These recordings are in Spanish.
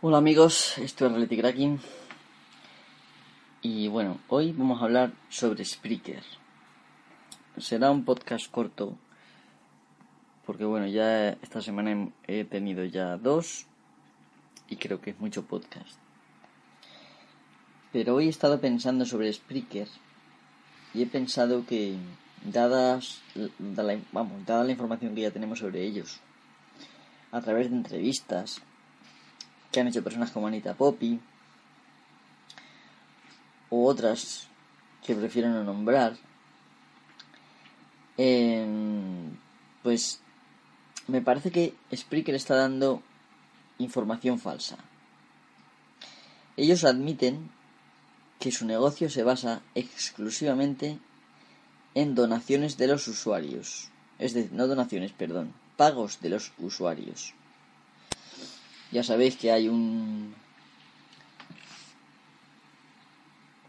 Hola amigos, esto es Reality Cracking y bueno, hoy vamos a hablar sobre Spreaker. Será un podcast corto porque bueno, ya esta semana he tenido ya dos y creo que es mucho podcast. Pero hoy he estado pensando sobre Spreaker y he pensado que dadas la, vamos, dada la información que ya tenemos sobre ellos a través de entrevistas que han hecho personas como Anita Poppy u otras que prefiero no nombrar, em, pues me parece que Spreaker está dando información falsa. Ellos admiten que su negocio se basa exclusivamente en donaciones de los usuarios. Es decir, no donaciones, perdón, pagos de los usuarios. Ya sabéis que hay un...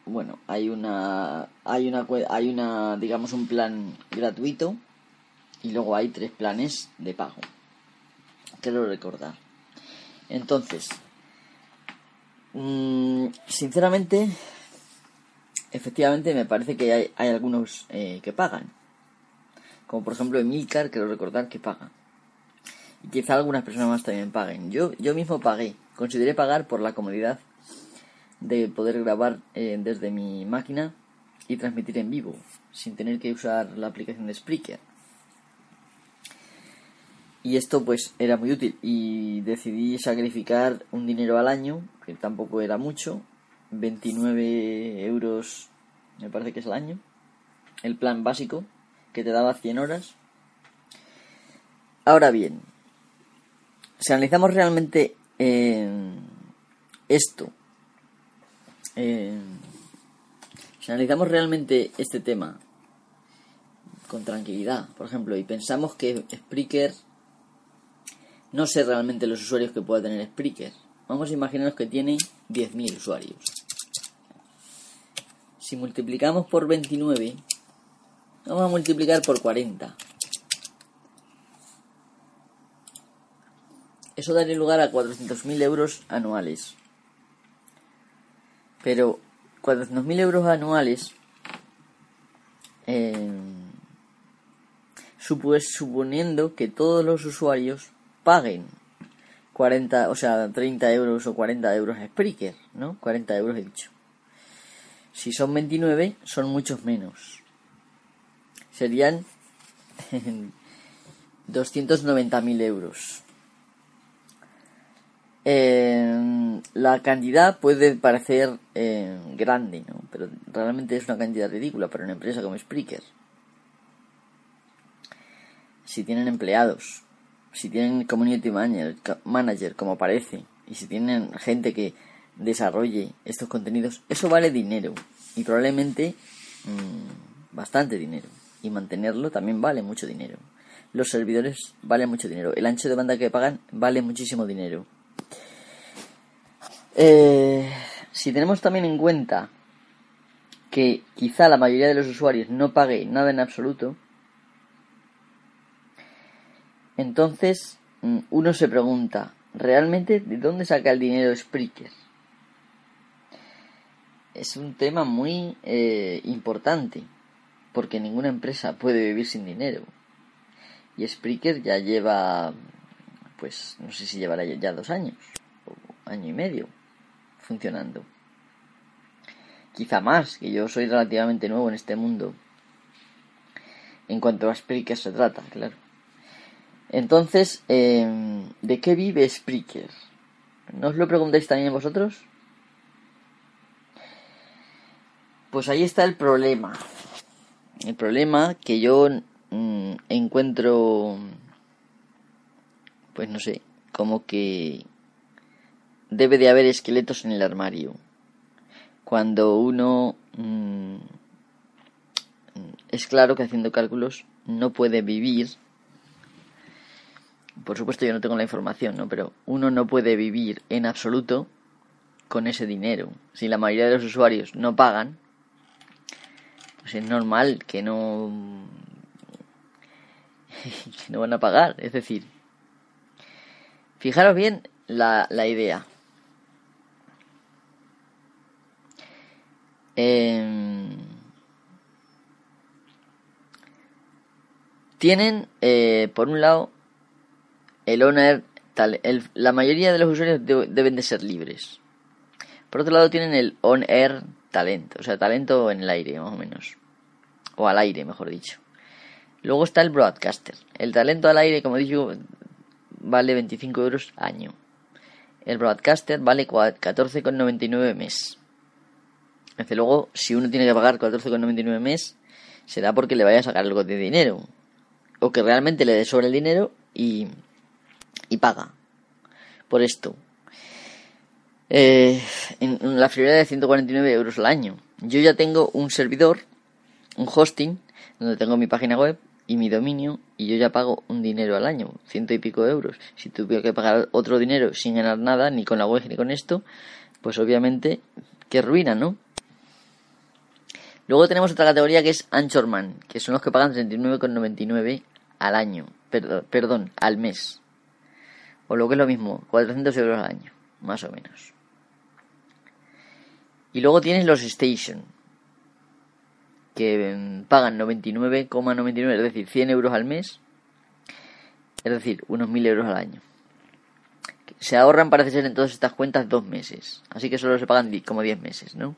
Bueno, hay una, hay una, hay una, digamos, un plan gratuito y luego hay tres planes de pago. Quiero recordar. Entonces, mmm, sinceramente, efectivamente me parece que hay, hay algunos eh, que pagan. Como por ejemplo Emilcar, quiero recordar que paga. Y quizá algunas personas más también paguen. Yo, yo mismo pagué. Consideré pagar por la comodidad de poder grabar eh, desde mi máquina y transmitir en vivo, sin tener que usar la aplicación de Spreaker. Y esto pues era muy útil y decidí sacrificar un dinero al año, que tampoco era mucho, 29 euros me parece que es el año, el plan básico, que te daba 100 horas. Ahora bien, si analizamos realmente eh, esto, eh, si analizamos realmente este tema con tranquilidad, por ejemplo, y pensamos que Spreaker, no sé realmente los usuarios que pueda tener Spreaker, vamos a imaginarnos que tiene 10.000 usuarios. Si multiplicamos por 29, vamos a multiplicar por 40. Eso daría lugar a 400.000 euros anuales. Pero 400.000 euros anuales, eh, suponiendo que todos los usuarios paguen 40, o sea, 30 euros o 40 euros a Spreaker, ¿no? 40 euros he dicho. Si son 29, son muchos menos. Serían 290.000 euros. Eh, la cantidad puede parecer eh, grande, ¿no? pero realmente es una cantidad ridícula para una empresa como Spreaker. Si tienen empleados, si tienen community manager, manager como parece, y si tienen gente que desarrolle estos contenidos, eso vale dinero y probablemente mmm, bastante dinero. Y mantenerlo también vale mucho dinero. Los servidores valen mucho dinero. El ancho de banda que pagan vale muchísimo dinero. Eh, si tenemos también en cuenta que quizá la mayoría de los usuarios no pague nada en absoluto, entonces mm, uno se pregunta, ¿realmente de dónde saca el dinero Spreaker? Es un tema muy eh, importante, porque ninguna empresa puede vivir sin dinero. Y Spreaker ya lleva, pues no sé si llevará ya dos años, o año y medio, funcionando. Quizá más, que yo soy relativamente nuevo en este mundo. En cuanto a Spreaker se trata, claro. Entonces, eh, ¿de qué vive Spreaker? ¿No os lo preguntáis también vosotros? Pues ahí está el problema. El problema que yo mmm, encuentro, pues no sé, como que debe de haber esqueletos en el armario. Cuando uno mmm, es claro que haciendo cálculos no puede vivir. Por supuesto yo no tengo la información, ¿no? Pero uno no puede vivir en absoluto con ese dinero. Si la mayoría de los usuarios no pagan, pues es normal que no que no van a pagar. Es decir, fijaros bien la, la idea. Em, tienen, eh, por un lado, el owner, tal, la mayoría de los usuarios deben de ser libres. Por otro lado, tienen el on-air talento, o sea, talento en el aire, más o menos. O al aire, mejor dicho. Luego está el broadcaster. El talento al aire, como dicho, vale 25 euros año. El broadcaster vale 14,99 mes. Desde luego, si uno tiene que pagar 14,99 mes, será porque le vaya a sacar algo de dinero. O que realmente le dé sobre el dinero y, y paga por esto. Eh, en la friolera de 149 euros al año. Yo ya tengo un servidor, un hosting, donde tengo mi página web y mi dominio y yo ya pago un dinero al año, ciento y pico euros. Si tuviera que pagar otro dinero sin ganar nada, ni con la web ni con esto, pues obviamente que ruina, ¿no? Luego tenemos otra categoría que es Anchorman, que son los que pagan 39,99 al año, perdón, perdón, al mes. O lo que es lo mismo, 400 euros al año, más o menos. Y luego tienes los Station, que mm, pagan 99,99, es decir, 100 euros al mes, es decir, unos 1000 euros al año. Se ahorran, parece ser, en todas estas cuentas dos meses, así que solo se pagan como 10 meses, ¿no?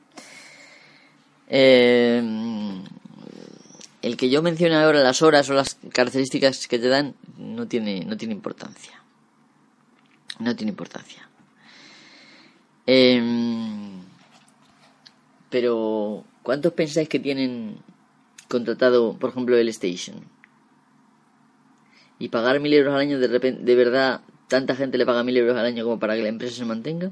Eh, el que yo mencione ahora las horas o las características que te dan no tiene, no tiene importancia. No tiene importancia. Eh, pero, ¿cuántos pensáis que tienen contratado, por ejemplo, el Station? Y pagar mil euros al año, de repente, de verdad, tanta gente le paga mil euros al año como para que la empresa se mantenga?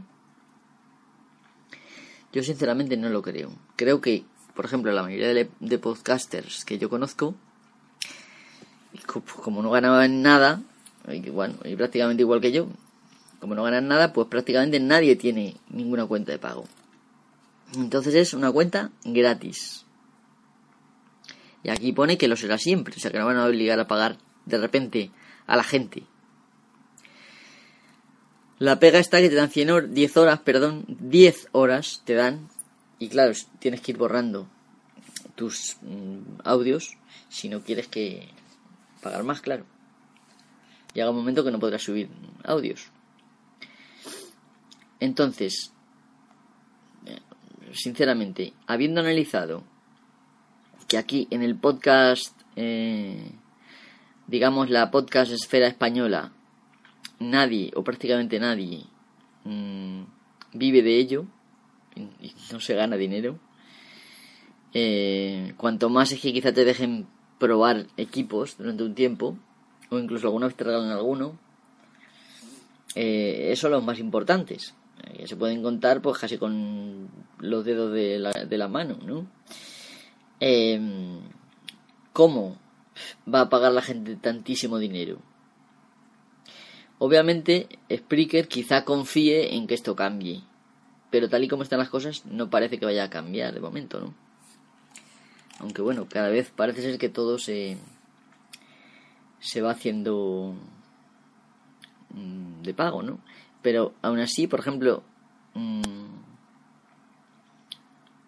Yo sinceramente no lo creo. Creo que, por ejemplo, la mayoría de, podcasters que yo conozco, como no ganaban nada, y, y prácticamente igual que yo, como no ganan nada, pues prácticamente nadie tiene ninguna cuenta de pago. Entonces es una cuenta gratis. Y aquí pone que lo será siempre, o sea que no van a obligar a pagar de repente a la gente. La pega está que te dan 100 horas, 10 horas, perdón, 10 horas te dan. Y claro, tienes que ir borrando tus mm, audios si no quieres que pagar más, claro. Llega un momento que no podrás subir audios. Entonces, sinceramente, habiendo analizado que aquí en el podcast, eh, digamos la podcast esfera española, nadie o prácticamente nadie mm, vive de ello y no se gana dinero. Eh, cuanto más es que quizá te dejen probar equipos durante un tiempo, o incluso alguna vez te regalan alguno, eh, eso son los más importantes que se pueden contar pues casi con los dedos de la, de la mano, ¿no? Em, ¿Cómo va a pagar la gente tantísimo dinero? Obviamente, Spreaker quizá confíe en que esto cambie, pero tal y como están las cosas, no parece que vaya a cambiar de momento, ¿no? Aunque bueno, cada vez parece ser que todo se, se va haciendo mm, de pago, ¿no? Pero aún así, por ejemplo, mm,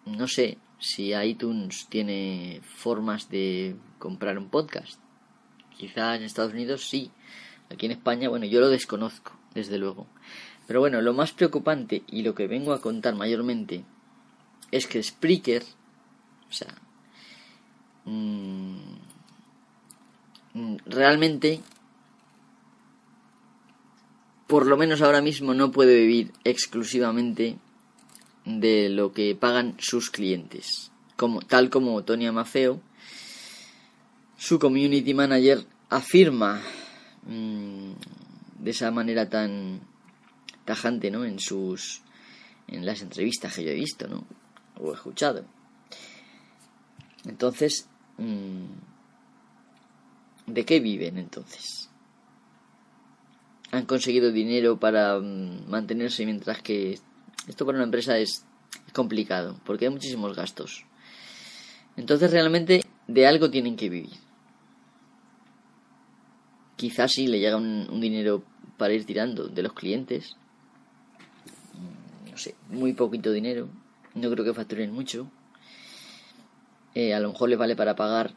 no sé si iTunes tiene formas de comprar un podcast. Quizá en Estados Unidos sí. Aquí en España, bueno, yo lo desconozco, desde luego. Pero bueno, lo más preocupante y lo que vengo a contar mayormente es que Spreaker, o sea, mm, mm, realmente por lo menos ahora mismo no puede vivir exclusivamente de lo que pagan sus clientes. Como, tal como Tony Amafeo, su community manager afirma mm, de esa manera tan tajante ¿no? en sus en las entrevistas que yo he visto ¿no? o escuchado. Entonces, mm, ¿de qué viven entonces? han conseguido dinero para mm, mantenerse mientras que esto para una empresa es complicado porque hay muchísimos gastos. Entonces realmente de algo tienen que vivir. Quizás sí le llega un, dinero para ir tirando de los clientes. No sé, muy poquito dinero. No creo que facturen mucho. eh, a lo mejor le vale para pagar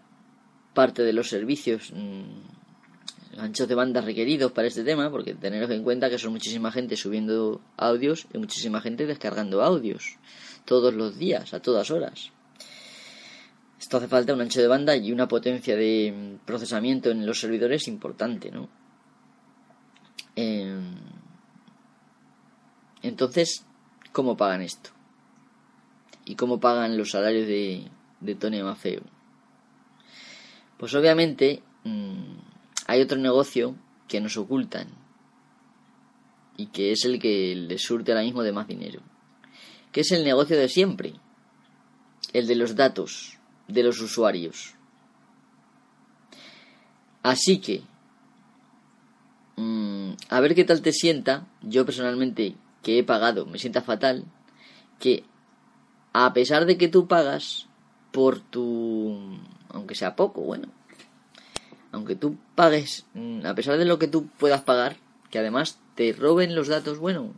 parte de los servicios mm, anchos de banda requeridos para este tema, porque teneros en cuenta que son muchísima gente subiendo audios y muchísima gente descargando audios todos los días, a todas horas. Esto hace falta un ancho de banda y una potencia de mm, procesamiento en los servidores importante, ¿no? Em, entonces, ¿cómo pagan esto? ¿Y cómo pagan los salarios de, Tony Mafeo? Pues obviamente mm, hay otro negocio que nos ocultan y que es el que les surte ahora mismo de más dinero, que es el negocio de siempre, el de los datos de los usuarios. Así que, mm, a ver qué tal te sienta, yo personalmente que he pagado, me sienta fatal, que a pesar de que tú pagas por tu... aunque sea poco, bueno, aunque tú pagues, mm, a pesar de lo que tú puedas pagar, que además te roben los datos, bueno,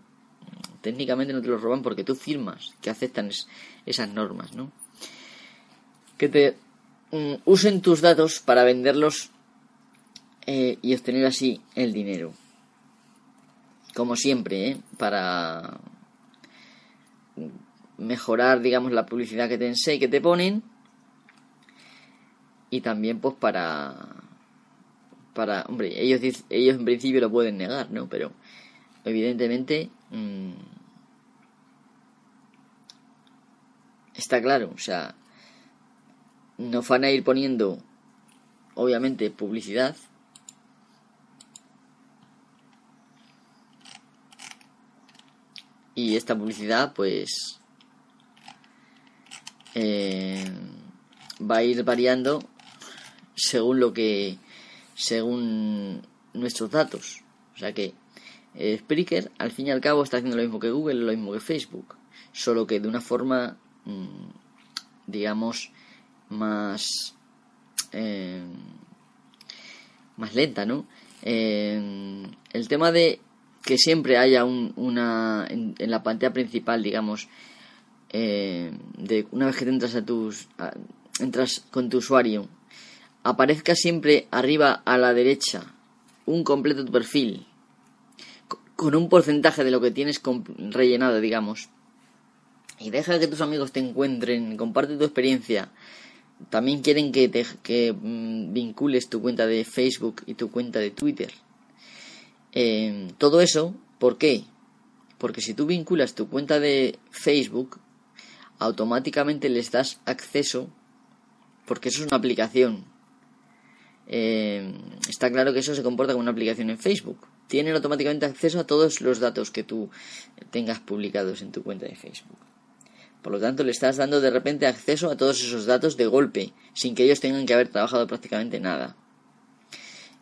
técnicamente no te los roban porque tú firmas que aceptan esas normas, ¿no? Que te mm, usen tus datos para venderlos eh, y obtener así el dinero. Como siempre, ¿eh? Para mejorar, digamos, la publicidad que te que te ponen. Y también, pues, para. Para. Hombre, ellos, ellos en principio lo pueden negar, ¿no? Pero, evidentemente. Mm, está claro, o sea. Nos van a ir poniendo, obviamente, publicidad. Y esta publicidad, pues eh, va a ir variando según lo que según nuestros datos o sea que eh, Spreaker al fin y al cabo está haciendo lo mismo que Google lo mismo que Facebook solo que de una forma mm, digamos más eh, más lenta no el tema de que siempre haya un, una en, la pantalla principal digamos eh, de una vez que te entras a tus entras con tu usuario aparezca siempre arriba a la derecha un completo tu perfil con un porcentaje de lo que tienes rellenado digamos y deja que tus amigos te encuentren comparte tu experiencia también quieren que te que mm, vincules tu cuenta de Facebook y tu cuenta de Twitter eh, todo eso ¿por qué? porque si tú vinculas tu cuenta de Facebook automáticamente les das acceso, porque eso es una aplicación. Eh, está claro que eso se comporta como una aplicación en Facebook. Tienen automáticamente acceso a todos los datos que tú tengas publicados en tu cuenta de Facebook. Por lo tanto, le estás dando de repente acceso a todos esos datos de golpe, sin que ellos tengan que haber trabajado prácticamente nada.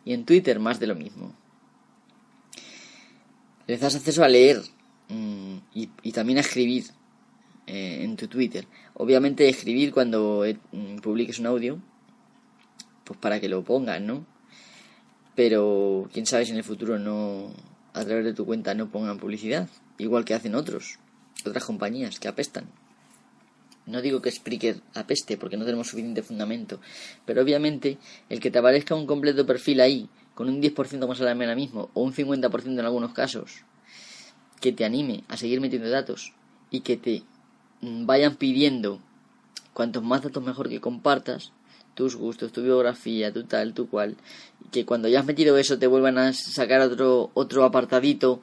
Y en Twitter más de lo mismo. Les das acceso a leer mm, y también a escribir eh, en tu Twitter. Obviamente escribir cuando eh, publiques un audio, pues para que lo pongan, ¿no? Pero quién sabe si en el futuro no, a través de tu cuenta no pongan publicidad, igual que hacen otros, otras compañías que apestan. No digo que Spreaker apeste porque no tenemos suficiente fundamento, pero obviamente el que te aparezca un completo perfil ahí, con un 10% más a la mera mismo, o un 50% en algunos casos, que te anime a seguir metiendo datos y que te vayan pidiendo cuantos más datos mejor que compartas, tus gustos, tu biografía, tu tal, tu cual, que cuando ya has metido eso te vuelvan a sacar otro, otro apartadito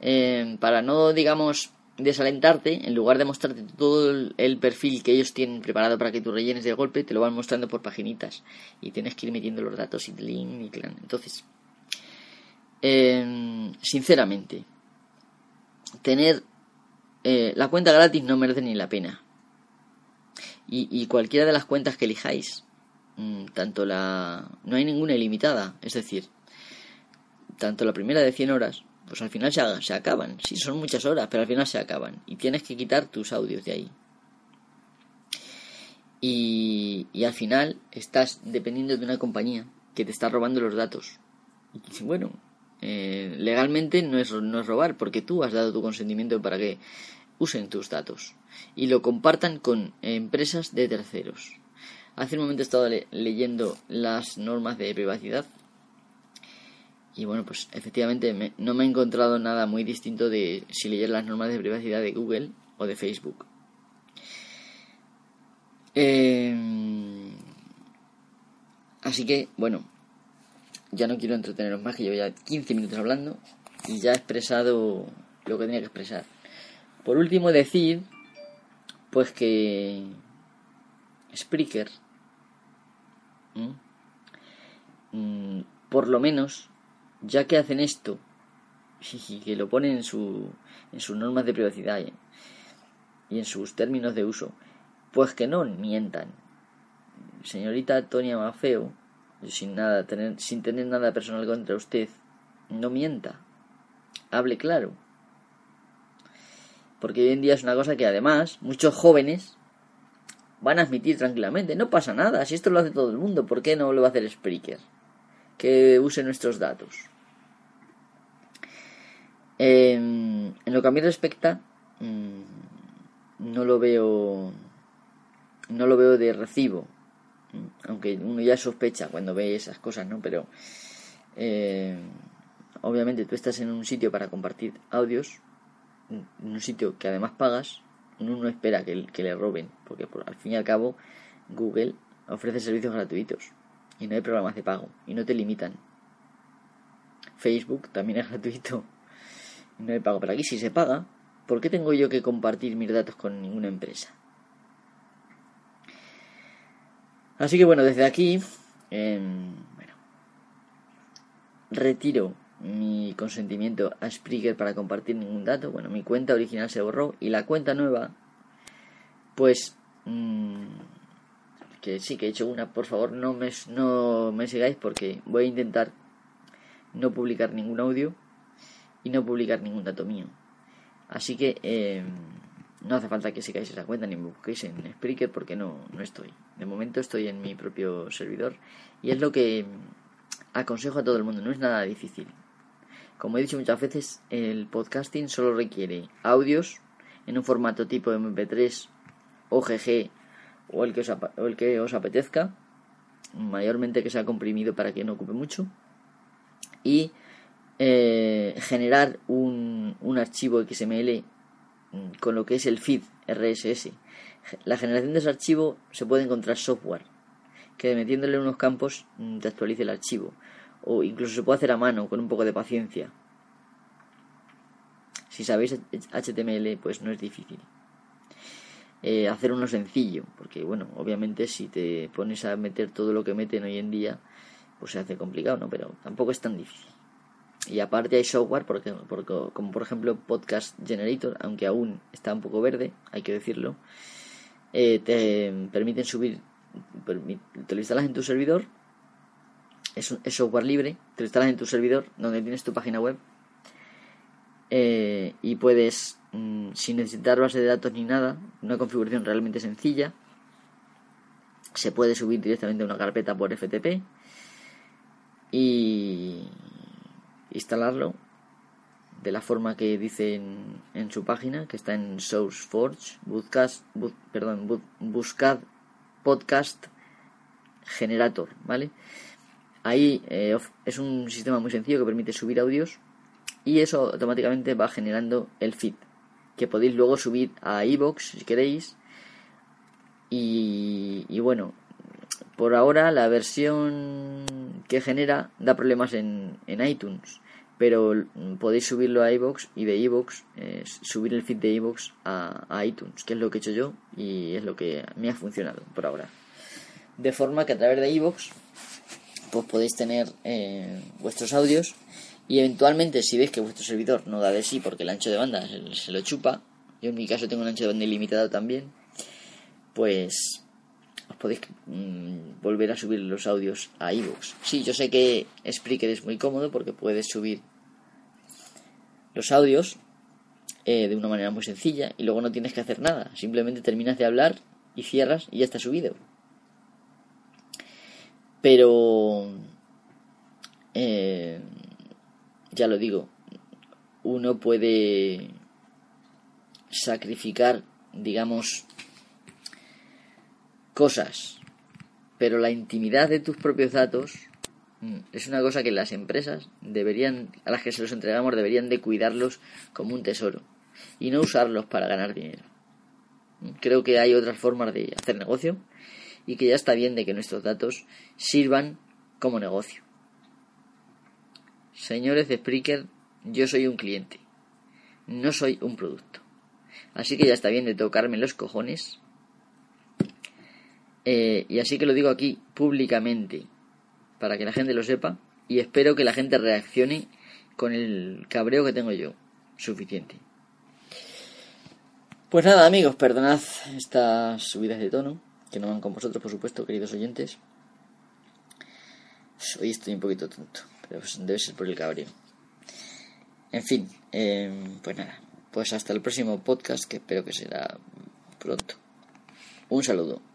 eh, para no, digamos, desalentarte, en lugar de mostrarte todo el, perfil que ellos tienen preparado para que tú rellenes de golpe, te lo van mostrando por paginitas y tienes que ir metiendo los datos y link y clan. Entonces, eh, sinceramente, tener eh, la cuenta gratis no merece ni la pena. Y, cualquiera de las cuentas que elijáis, mm, tanto la... no hay ninguna ilimitada, es decir, tanto la primera de 100 horas, pues al final se, acaban. Sí, son muchas horas, pero al final se acaban. Y tienes que quitar tus audios de ahí. Y, y al final estás dependiendo de una compañía que te está robando los datos. Y bueno, eh, legalmente no es, no es robar, porque tú has dado tu consentimiento para que usen tus datos y lo compartan con empresas de terceros. Hace un momento he estado leyendo las normas de privacidad y bueno, pues efectivamente no me he encontrado nada muy distinto de si leyera las normas de privacidad de Google o de Facebook. Em, así que, bueno, ya no quiero entreteneros más, que llevo ya 15 minutos hablando y ya he expresado lo que tenía que expresar. Por último, decir, pues que Spreaker, mm, por lo menos, ya que hacen esto, y que lo ponen en, su, en sus normas de privacidad y en sus términos de uso, pues que no mientan. Señorita Tonia Mafeo, sin, nada, tener, sin tener nada personal contra usted, no mienta. Hable claro. Porque hoy en día es una cosa que además muchos jóvenes van a admitir tranquilamente. No pasa nada, si esto lo hace todo el mundo, ¿por qué no lo va a hacer Spreaker? Que use nuestros datos. en lo que a mí respecta, mm, no lo veo no lo veo de recibo. Aunque uno ya sospecha cuando ve esas cosas, ¿no? Pero eh, obviamente tú estás en un sitio para compartir audios, en un sitio que además pagas, uno no espera que, que le roben, porque al fin y al cabo Google ofrece servicios gratuitos y no hay programas de pago y no te limitan. Facebook también es gratuito y no hay pago. Pero aquí si se paga, ¿por qué tengo yo que compartir mis datos con ninguna empresa? Así que bueno, desde aquí, em, bueno, retiro mi consentimiento a Spreaker para compartir ningún dato. Bueno, mi cuenta original se borró y la cuenta nueva, pues, mm, que sí que he hecho una, por favor no me, no me sigáis porque voy a intentar no publicar ningún audio y no publicar ningún dato mío. Así que... Eh, no hace falta que sigáis esa cuenta ni me busquéis en Spreaker porque no, no estoy. De momento estoy en mi propio servidor y es lo que aconsejo a todo el mundo, no es nada difícil. Como he dicho muchas veces, el podcasting solo requiere audios en un formato tipo MP3, OGG o el que os, apetezca, mayormente que sea comprimido para que no ocupe mucho, y eh, generar un, un archivo XML Mm, con lo que es el feed RSS. La generación de ese archivo se puede encontrar software que metiéndole unos campos mm, te actualice el archivo o incluso se puede hacer a mano con un poco de paciencia. Si sabéis HTML pues no es difícil. Eh, hacer uno sencillo, porque bueno, obviamente si te pones a meter todo lo que meten hoy en día, pues se hace complicado, ¿no? Pero tampoco es tan difícil. Y aparte hay software, porque, porque, como por ejemplo Podcast Generator, aunque aún está un poco verde, hay que decirlo, eh, te permiten subir, te lo instalas en tu servidor, es, es, software libre, te lo instalas en tu servidor donde tienes tu página web eh, y puedes, mm, sin necesitar base de datos ni nada, una configuración realmente sencilla, se puede subir directamente a una carpeta por FTP y instalarlo de la forma que dice en, su página, que está en SourceForge, buscad, perdón, buscad podcast generator, ¿vale? Ahí eh, es un sistema muy sencillo que permite subir audios y eso automáticamente va generando el feed que podéis luego subir a iBox si queréis y, y bueno por ahora la versión que genera da problemas en, en iTunes, pero podéis subirlo a iBox y de iBox eh, subir el feed de iBox a, iTunes, que es lo que he hecho yo y es lo que me ha funcionado por ahora. De forma que a través de iBox pues podéis tener eh, vuestros audios y eventualmente si veis que vuestro servidor no da de sí porque el ancho de banda se, lo chupa, yo en mi caso tengo un ancho de banda ilimitado también, pues os podéis mm, volver a subir los audios a iVoox. Sí, yo sé que Spreaker es muy cómodo porque puedes subir los audios eh, de una manera muy sencilla y luego no tienes que hacer nada. Simplemente terminas de hablar y cierras y ya está subido. Pero, eh, ya lo digo, uno puede sacrificar, digamos, cosas Pero la intimidad de tus propios datos mm, es una cosa que las empresas deberían, a las que se los entregamos, deberían de cuidarlos como un tesoro y no usarlos para ganar dinero. Creo que hay otras formas de hacer negocio y que ya está bien de que nuestros datos sirvan como negocio. Señores de Spreaker, yo soy un cliente, no soy un producto. Así que ya está bien de tocarme los cojones. Eh, y así que lo digo aquí públicamente, para que la gente lo sepa, y espero que la gente reaccione con el cabreo que tengo yo. Suficiente. Pues nada, amigos, perdonad estas subidas de tono, que no van con vosotros, por supuesto, queridos oyentes. Hoy estoy un poquito tonto, debe ser por el cabreo. En fin, em, pues nada, pues hasta el próximo podcast, que espero que será pronto. Un saludo.